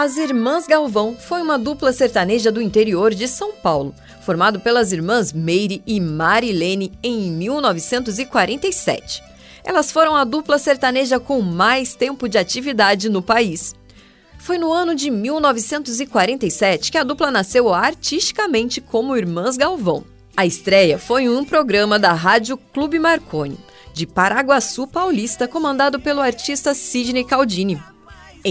As Irmãs Galvão foi uma dupla sertaneja do interior de São Paulo, formado pelas irmãs Meire e Marilene em 1947. Elas foram a dupla sertaneja com mais tempo de atividade no país. Foi no ano de 1947 que a dupla nasceu artisticamente como Irmãs Galvão. A estreia foi em um programa da Rádio Clube Marconi, de Paraguaçu Paulista, comandado pelo artista Sidney Caldini.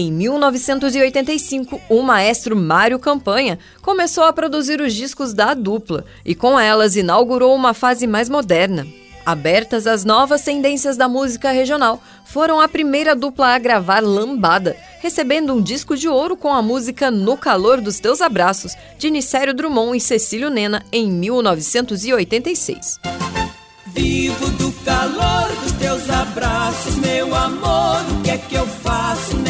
Em 1985, o maestro Mário Campanha começou a produzir os discos da dupla e, com elas, inaugurou uma fase mais moderna. Abertas às novas tendências da música regional, foram a primeira dupla a gravar Lambada, recebendo um disco de ouro com a música No Calor dos Teus Abraços, de Nicério Drummond e Cecílio Nena, em 1986. Vivo do calor dos teus abraços, meu amor. O que é que eu faço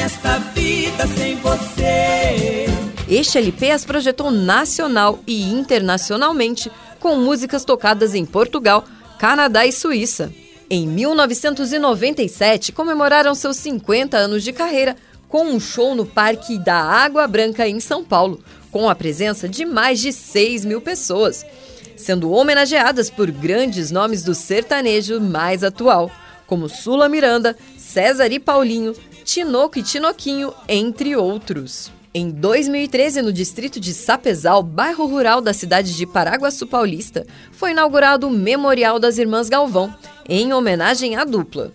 nesta vida sem você? Este LP as projetou nacional e internacionalmente, com músicas tocadas em Portugal, Canadá e Suíça. Em 1997, comemoraram seus 50 anos de carreira com um show no Parque da Água Branca, em São Paulo, com a presença de mais de 6 mil pessoas sendo homenageadas por grandes nomes do sertanejo mais atual, como Sula Miranda, César e Paulinho, Tinoco e Tinoquinho, entre outros. Em 2013, no distrito de Sapezal, bairro rural da cidade de Paraguaçu Paulista, foi inaugurado o Memorial das Irmãs Galvão, em homenagem à dupla.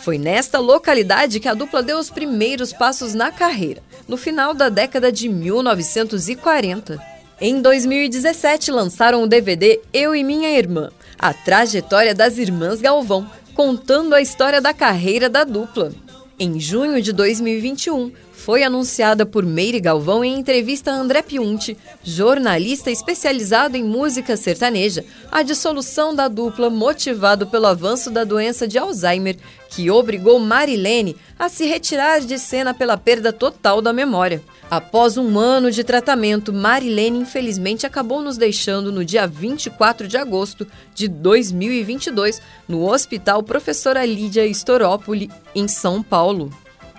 Foi nesta localidade que a dupla deu os primeiros passos na carreira, no final da década de 1940. Em 2017, lançaram o DVD Eu e Minha Irmã, a trajetória das irmãs Galvão, contando a história da carreira da dupla. Em junho de 2021, foi anunciada por Meire Galvão em entrevista a André Piunti, jornalista especializado em música sertaneja, a dissolução da dupla motivado pelo avanço da doença de Alzheimer, que obrigou Marilene a se retirar de cena pela perda total da memória. Após um ano de tratamento, Marilene infelizmente acabou nos deixando no dia 24 de agosto de 2022 no Hospital Professora Lídia Storópoli, em São Paulo.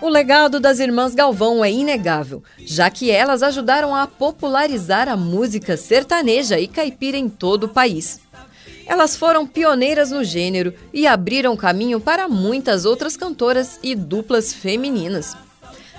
O legado das irmãs Galvão é inegável, já que elas ajudaram a popularizar a música sertaneja e caipira em todo o país. Elas foram pioneiras no gênero e abriram caminho para muitas outras cantoras e duplas femininas.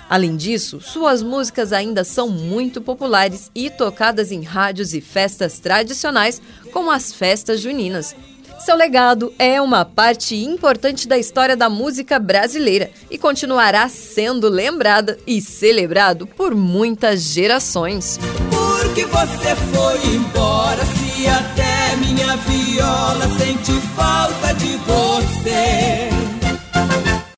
Além disso, suas músicas ainda são muito populares e tocadas em rádios e festas tradicionais, como as festas juninas, seu legado é uma parte importante da história da música brasileira e continuará sendo lembrada e celebrado por muitas gerações. Porque você foi embora, se até minha viola sente falta de você.